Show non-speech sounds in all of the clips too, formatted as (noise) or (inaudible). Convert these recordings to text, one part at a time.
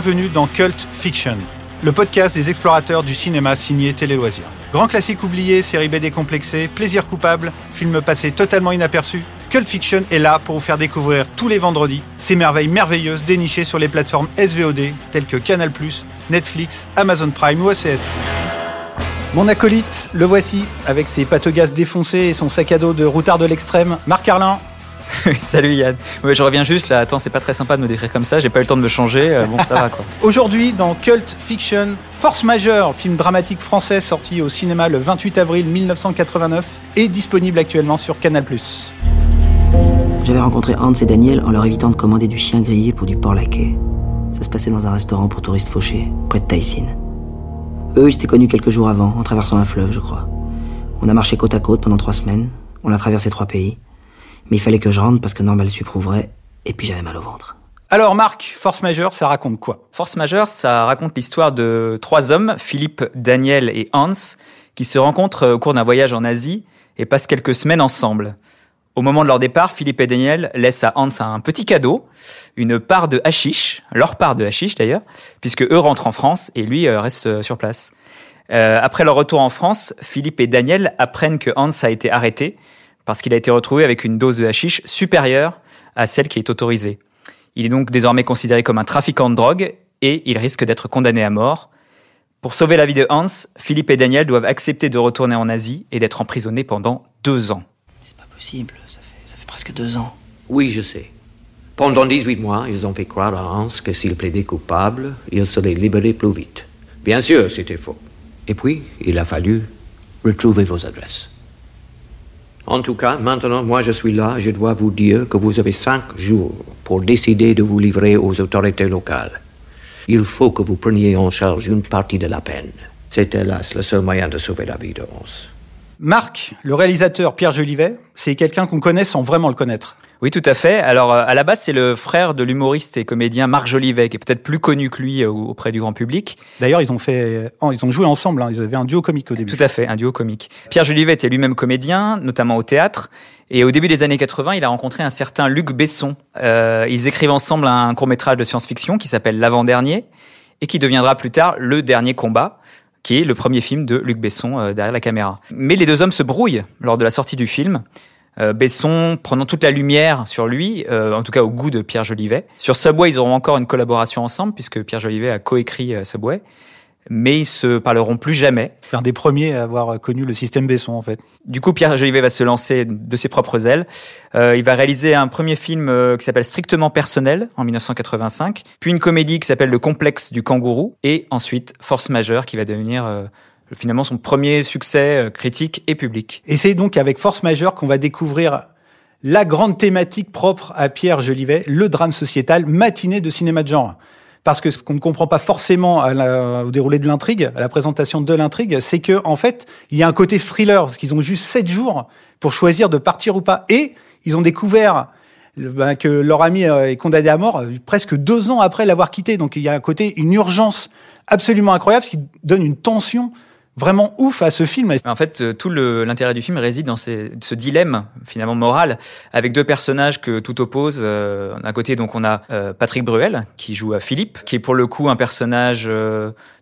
bienvenue dans Cult Fiction, le podcast des explorateurs du cinéma signé Télé Loisirs. Grand classique oublié, série B décomplexée, plaisir coupable, film passé totalement inaperçu, Cult Fiction est là pour vous faire découvrir tous les vendredis ces merveilles merveilleuses dénichées sur les plateformes SVOD telles que Canal+, Netflix, Amazon Prime ou OCS. Mon acolyte, le voici, avec ses patogas défoncés et son sac à dos de routard de l'extrême, Marc Carlin. (laughs) Salut Yann. Ouais, je reviens juste là. Attends, c'est pas très sympa de me décrire comme ça. J'ai pas eu le temps de me changer. Euh, bon, ça va quoi. (laughs) Aujourd'hui, dans Cult Fiction, Force Majeure, film dramatique français sorti au cinéma le 28 avril 1989 et disponible actuellement sur Canal+. J'avais rencontré Hans et Daniel en leur évitant de commander du chien grillé pour du porc laqué. Ça se passait dans un restaurant pour touristes fauchés, près de Taïsin. Eux, ils s'étaient connus quelques jours avant, en traversant un fleuve, je crois. On a marché côte à côte pendant trois semaines. On a traversé trois pays. Mais il fallait que je rentre parce que Normal prouverait, et puis j'avais mal au ventre. Alors Marc, Force Majeure, ça raconte quoi? Force Majeure, ça raconte l'histoire de trois hommes, Philippe, Daniel et Hans, qui se rencontrent au cours d'un voyage en Asie et passent quelques semaines ensemble. Au moment de leur départ, Philippe et Daniel laissent à Hans un petit cadeau, une part de hashish, leur part de hashish d'ailleurs, puisque eux rentrent en France et lui euh, reste euh, sur place. Euh, après leur retour en France, Philippe et Daniel apprennent que Hans a été arrêté parce qu'il a été retrouvé avec une dose de hashish supérieure à celle qui est autorisée. Il est donc désormais considéré comme un trafiquant de drogue et il risque d'être condamné à mort. Pour sauver la vie de Hans, Philippe et Daniel doivent accepter de retourner en Asie et d'être emprisonnés pendant deux ans. C'est pas possible, ça fait, ça fait presque deux ans. Oui, je sais. Pendant 18 mois, ils ont fait croire à Hans que s'il plaidait coupable, il serait libéré plus vite. Bien sûr, c'était faux. Et puis, il a fallu retrouver vos adresses. En tout cas, maintenant, moi je suis là, je dois vous dire que vous avez cinq jours pour décider de vous livrer aux autorités locales. Il faut que vous preniez en charge une partie de la peine. C'est hélas le seul moyen de sauver la vie de Hans. Marc, le réalisateur Pierre Jolivet, c'est quelqu'un qu'on connaît sans vraiment le connaître. Oui, tout à fait. Alors, euh, à la base, c'est le frère de l'humoriste et comédien Marc Jolivet, qui est peut-être plus connu que lui euh, auprès du grand public. D'ailleurs, ils ont fait, ils ont joué ensemble. Hein. Ils avaient un duo comique au début. Tout à fait, un duo comique. Pierre Jolivet était lui-même comédien, notamment au théâtre. Et au début des années 80, il a rencontré un certain Luc Besson. Euh, ils écrivent ensemble un court métrage de science-fiction qui s'appelle L'avant-dernier et qui deviendra plus tard Le Dernier Combat qui est le premier film de Luc Besson euh, derrière la caméra. Mais les deux hommes se brouillent lors de la sortie du film. Euh, Besson prenant toute la lumière sur lui, euh, en tout cas au goût de Pierre Jolivet. Sur Subway, ils auront encore une collaboration ensemble puisque Pierre Jolivet a coécrit euh, Subway, mais ils se parleront plus jamais. Un des premiers à avoir connu le système Besson en fait. Du coup, Pierre Jolivet va se lancer de ses propres ailes. Euh, il va réaliser un premier film qui s'appelle Strictement personnel en 1985, puis une comédie qui s'appelle Le complexe du kangourou, et ensuite Force majeure qui va devenir finalement son premier succès euh, critique et public. Et c'est donc avec Force Majeure qu'on va découvrir la grande thématique propre à Pierre Jolivet, le drame sociétal, matinée de cinéma de genre. Parce que ce qu'on ne comprend pas forcément au déroulé de l'intrigue, à la présentation de l'intrigue, c'est que en fait, il y a un côté thriller, parce qu'ils ont juste sept jours pour choisir de partir ou pas. Et ils ont découvert ben, que leur ami euh, est condamné à mort euh, presque deux ans après l'avoir quitté. Donc il y a un côté, une urgence absolument incroyable, ce qui donne une tension vraiment ouf à ce film. En fait, euh, tout l'intérêt du film réside dans ce dilemme finalement moral avec deux personnages que tout oppose. Euh, d'un côté, donc on a euh, Patrick Bruel qui joue à Philippe, qui est pour le coup un personnage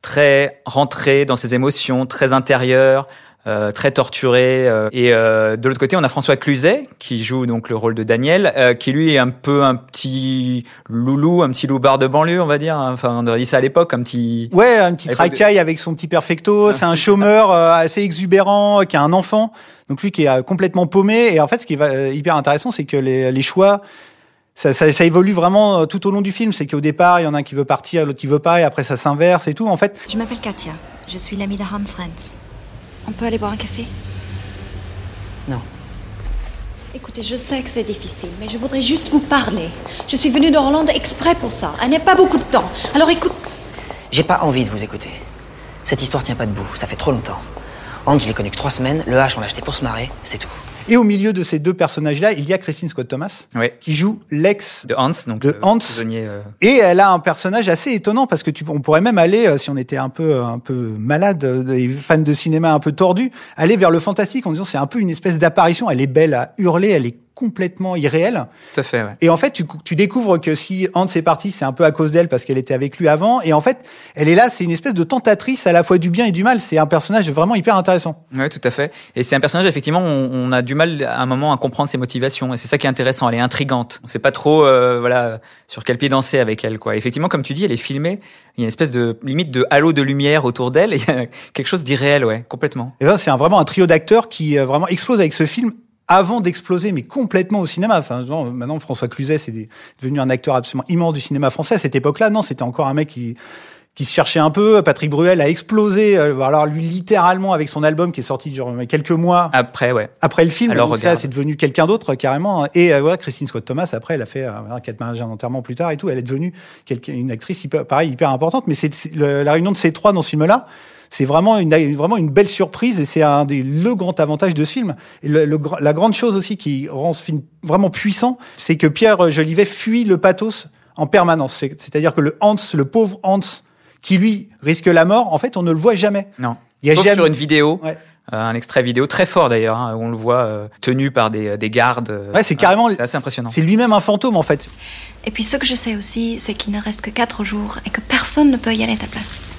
très rentré dans ses émotions, très intérieur, euh, très torturé. Euh, et euh, de l'autre côté, on a François Cluzet qui joue donc le rôle de Daniel, qui lui est un peu un petit loulou, un petit loupard de banlieue, on va dire. Enfin, on aurait dit ça à l'époque, un petit. Ouais, un petit racaille avec son petit perfecto. C'est un chômeur assez exubérant, qui a un enfant. Donc lui qui est complètement paumé. Et en fait, ce qui est hyper intéressant, c'est que les, les choix ça, ça, ça, évolue vraiment tout au long du film. C'est qu'au départ, il y en a un qui veut partir, l'autre qui veut pas, et après ça s'inverse et tout. En fait. Je m'appelle Katia. Je suis l'amie de Hans Renz. On peut aller boire un café Non. Écoutez, je sais que c'est difficile, mais je voudrais juste vous parler. Je suis venue de Hollande exprès pour ça. Elle n'est pas beaucoup de temps. Alors écoute. J'ai pas envie de vous écouter. Cette histoire tient pas debout. Ça fait trop longtemps. Hans, je l'ai connu que trois semaines. Le H, on l'a acheté pour se marrer. C'est tout. Et au milieu de ces deux personnages-là, il y a Christine Scott Thomas, qui joue l'ex de Hans, donc de Hans. Euh. Et elle a un personnage assez étonnant parce que tu, on pourrait même aller, euh, si on était un peu, un peu malade, euh, des fans de cinéma un peu tordus, aller vers le fantastique en disant c'est un peu une espèce d'apparition. Elle est belle à hurler, elle est complètement irréel. Tout à fait, ouais. Et en fait, tu, tu découvres que si Hans est partie, c'est un peu à cause d'elle parce qu'elle était avec lui avant. Et en fait, elle est là, c'est une espèce de tentatrice à la fois du bien et du mal. C'est un personnage vraiment hyper intéressant. Ouais, tout à fait. Et c'est un personnage, effectivement, on, on, a du mal à un moment à comprendre ses motivations. Et c'est ça qui est intéressant. Elle est intrigante. On sait pas trop, euh, voilà, sur quel pied danser avec elle, quoi. effectivement, comme tu dis, elle est filmée. Il y a une espèce de limite de halo de lumière autour d'elle. Et (laughs) il y a quelque chose d'irréel, ouais, complètement. Et ben, c'est vraiment un trio d'acteurs qui euh, vraiment explose avec ce film avant d'exploser, mais complètement au cinéma. Enfin, maintenant, François Cluzet, c'est devenu un acteur absolument immense du cinéma français. À cette époque-là, non, c'était encore un mec qui qui se cherchait un peu. Patrick Bruel a explosé. Euh, alors lui, littéralement, avec son album qui est sorti genre quelques mois après, ouais. Après le film, alors ça, c'est devenu quelqu'un d'autre carrément. Et euh, ouais, Christine Scott Thomas, après, elle a fait euh, quatre mariages d'enterrement plus tard et tout. Elle est devenue une actrice hyper, pareil, hyper importante. Mais c'est la réunion de ces trois dans ce film-là c'est vraiment une, vraiment une belle surprise et c'est un des le grand avantage de ce film. Et le, la grande chose aussi qui rend ce film vraiment puissant, c'est que Pierre Jolivet fuit le pathos en permanence. C'est-à-dire que le Hans, le pauvre Hans, qui lui risque la mort, en fait, on ne le voit jamais. Non. Il y a Sauf jamais... sur une vidéo. Ouais. Euh, un extrait vidéo très fort d'ailleurs, hein, où on le voit euh, tenu par des, des gardes. Euh, ouais, c'est carrément. c'est assez impressionnant. C'est lui-même un fantôme en fait. Et puis ce que je sais aussi, c'est qu'il ne reste que quatre jours et que personne ne peut y aller à ta place.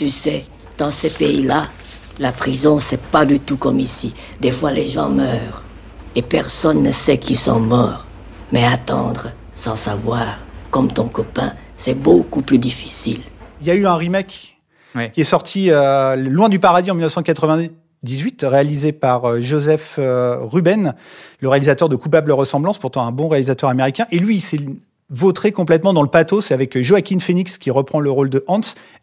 Tu sais, dans ces pays-là, la prison, c'est pas du tout comme ici. Des fois, les gens meurent. Et personne ne sait qu'ils sont morts. Mais attendre, sans savoir, comme ton copain, c'est beaucoup plus difficile. Il y a eu un remake qui est sorti euh, Loin du paradis en 1998, réalisé par euh, Joseph euh, Ruben, le réalisateur de Coupable ressemblance, pourtant un bon réalisateur américain. Et lui, il s'est vautré complètement dans le pathos avec Joaquin Phoenix qui reprend le rôle de Hans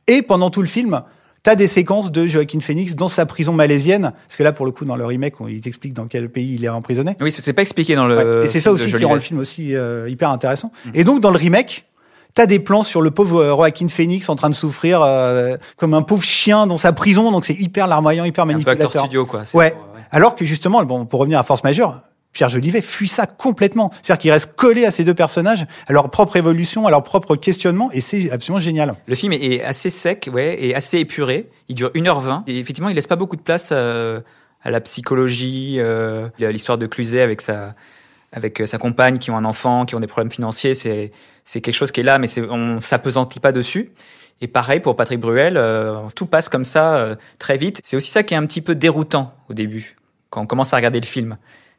et pendant tout le film, t'as des séquences de Joaquin Phoenix dans sa prison malaisienne. Parce que là, pour le coup, dans le remake, il t'explique dans quel pays il est emprisonné. Oui, c'est pas expliqué dans le. Et c'est ça aussi qui rend le film aussi euh, hyper intéressant. Mm. Et donc, dans le remake, t'as des plans sur le pauvre euh, Joaquin Phoenix en train de souffrir euh, comme un pauvre chien dans sa prison. Donc, c'est hyper larmoyant, hyper manipulateur. Un peu studio, quoi. Ouais. Alors que justement, bon, pour revenir à Force Majeure, Pierre Jolivet fuit ça complètement. C'est-à-dire qu'il reste collé à ces deux personnages, à leur propre évolution, à leur propre questionnement, et c'est absolument génial. Le film est assez sec, ouais, et assez épuré. Il dure 1h20, et effectivement, il laisse pas beaucoup de place euh, à la psychologie, euh, l'histoire de Cluzet avec sa avec sa compagne qui ont un enfant, qui ont des problèmes financiers, c'est c'est quelque chose qui est là, mais c'est on s'apesantit pas dessus. Et pareil pour Patrick Bruel, euh, tout passe comme ça très vite. C'est aussi ça qui est un petit peu déroutant au début quand on commence à regarder le film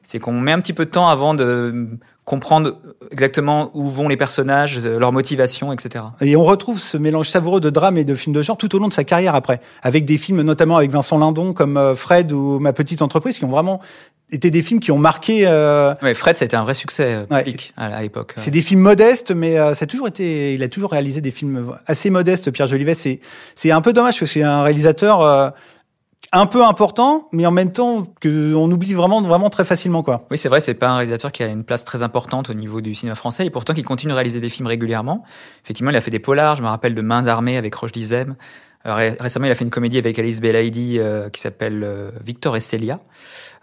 c'est qu'on met un petit peu de temps avant de comprendre exactement où vont les personnages, leur motivation, etc. Et on retrouve ce mélange savoureux de drame et de films de genre tout au long de sa carrière après, avec des films notamment avec Vincent Lindon comme euh, Fred ou Ma petite entreprise qui ont vraiment été des films qui ont marqué. Euh... Ouais, Fred, ça a été un vrai succès euh, public à l'époque. C'est des films modestes, mais euh, ça a toujours été. Il a toujours réalisé des films assez modestes. Pierre Jolivet, c'est c'est un peu dommage parce que c'est un réalisateur un peu important, mais en même temps que on oublie vraiment, vraiment très facilement, quoi. Oui, c'est vrai, c'est pas un réalisateur qui a une place très importante au niveau du cinéma français, et pourtant qui continue à réaliser des films régulièrement. Effectivement, il a fait des polars. Je me rappelle de Mains armées avec Roche Dizem. Euh, récemment, il a fait une comédie avec Alice Belaïdi euh, qui s'appelle euh, Victor et Célia.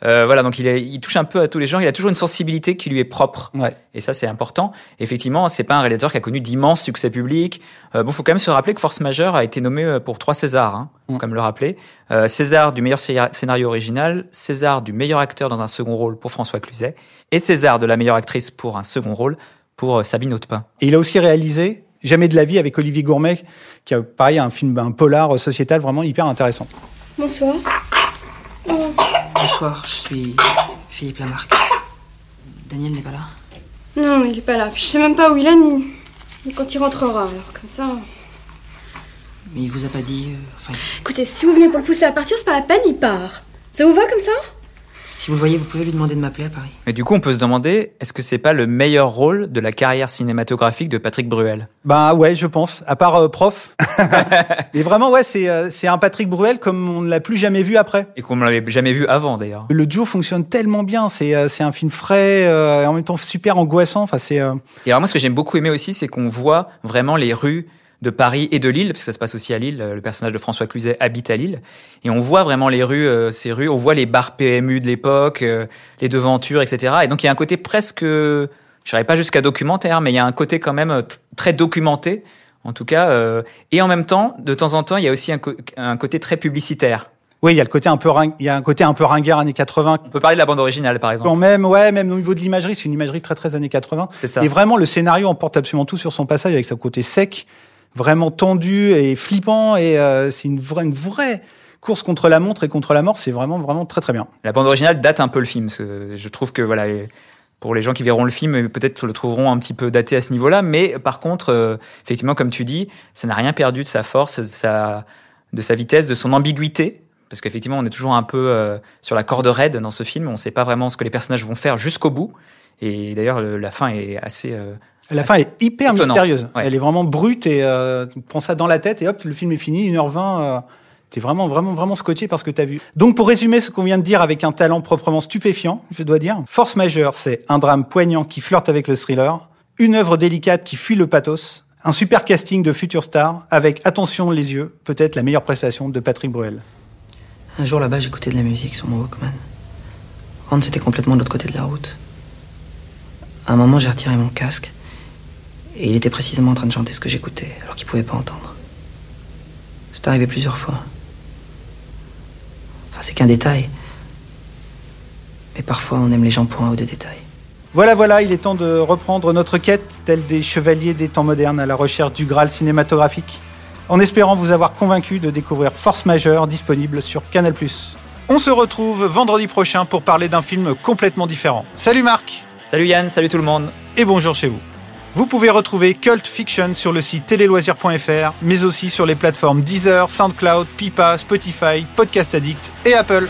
voilà, donc il, est, il touche un peu à tous les gens. Il a toujours une sensibilité qui lui est propre, ouais. et ça c'est important. Effectivement, c'est pas un réalisateur qui a connu d'immenses succès publics. Euh, bon, faut quand même se rappeler que Force Majeure a été nommé pour trois Césars, hein, mm. comme le rappeler. César du meilleur scénario original, César du meilleur acteur dans un second rôle pour François Cluzet, et César de la meilleure actrice pour un second rôle pour Sabine Hautepin. Et il a aussi réalisé Jamais de la vie avec Olivier Gourmet, qui a pareil un film, un polar sociétal vraiment hyper intéressant. Bonsoir. Bonsoir, je suis Philippe Lamarck. Daniel n'est pas là Non, il est pas là. je sais même pas où il est ni, quand il rentrera. Alors comme ça. Mais il vous a pas dit. Euh, enfin... Écoutez, si vous venez pour le pousser à partir, c'est pas la peine, il part. Ça vous va comme ça? Si vous le voyez, vous pouvez lui demander de m'appeler à Paris. Mais du coup, on peut se demander, est-ce que c'est pas le meilleur rôle de la carrière cinématographique de Patrick Bruel? Bah ouais, je pense. À part euh, prof. (laughs) Mais vraiment, ouais, c'est euh, c'est un Patrick Bruel comme on ne l'a plus jamais vu après. Et qu'on ne l'avait jamais vu avant d'ailleurs. Le duo fonctionne tellement bien. C'est euh, c'est un film frais et en même temps super angoissant. Enfin, c'est. Et alors moi, ce que j'aime beaucoup aimer aussi, c'est qu'on voit vraiment les rues de Paris et de Lille, parce que ça se passe aussi à Lille. Le personnage de François Cluzet habite à Lille, et on voit vraiment les rues, euh, ces rues, on voit les bars PMU de l'époque, euh, les devantures, etc. Et donc il y a un côté presque, je dirais pas jusqu'à documentaire, mais il y a un côté quand même euh, très documenté, en tout cas. et en même temps, de temps en temps, il y a aussi un, un côté très publicitaire. Oui, il y a le côté un peu il y a un côté un peu ringard années 80. On peut parler de la bande originale, par exemple. Quand même, ouais, même au niveau de l'imagerie, c'est une imagerie très très années 80. C'est ça. Et vraiment, le scénario emporte absolument tout sur son passage avec son côté sec, vraiment tendu et flippant. Et euh, c'est une vraie, une vraie course contre la montre et contre la mort. C'est vraiment vraiment très très bien. La bande originale date un peu le film. Je trouve que voilà, pour les gens qui verront le film, peut-être le trouveront un petit peu daté à ce niveau-là. Mais par contre, euh, effectivement, comme tu dis, ça n'a rien perdu de sa force, de sa, de sa vitesse, de son ambiguïté. Parce qu'effectivement, on est toujours un peu euh, sur la corde raide dans ce film. On ne sait pas vraiment ce que les personnages vont faire jusqu'au bout. Et d'ailleurs, le- la fin est assez. euh, La fin est hyper Étonnante, mystérieuse. ouais. Elle est vraiment brute et euh, tu prends ça dans la tête et hop, le film est fini, 1h20. Euh, T'es vraiment, vraiment, vraiment scotché par ce que t'as vu. Donc, pour résumer ce qu'on vient de dire avec un talent proprement stupéfiant, je dois dire, Force majeure, c'est un drame poignant qui flirte avec le thriller, une œuvre délicate qui fuit le pathos, un super casting de futures stars avec, attention les yeux, peut-être la meilleure prestation de Patrick Bruel. Un jour là-bas, j'écoutais de la musique sur mon Walkman. Hans était complètement de l'autre côté de la route. À un moment, j'ai retiré mon casque. Et il était précisément en train de chanter ce que j'écoutais, alors qu'il pouvait pas entendre. C'est arrivé plusieurs fois. Enfin, c'est qu'un détail. Mais parfois, on aime les gens pour un ou deux détails. Voilà, voilà, il est temps de reprendre notre quête, telle des chevaliers des temps modernes à la recherche du Graal cinématographique, en espérant vous avoir convaincu de découvrir Force majeure disponible sur Canal+. On se retrouve vendredi prochain pour parler d'un film complètement différent. Salut Marc Salut Yann, salut tout le monde. et bonjour chez vous. Vous pouvez retrouver Cult Fiction sur le site téléloisirs.fr, mais aussi sur les plateformes Deezer, SoundCloud, Pipa, Spotify, Podcast Addict et Apple.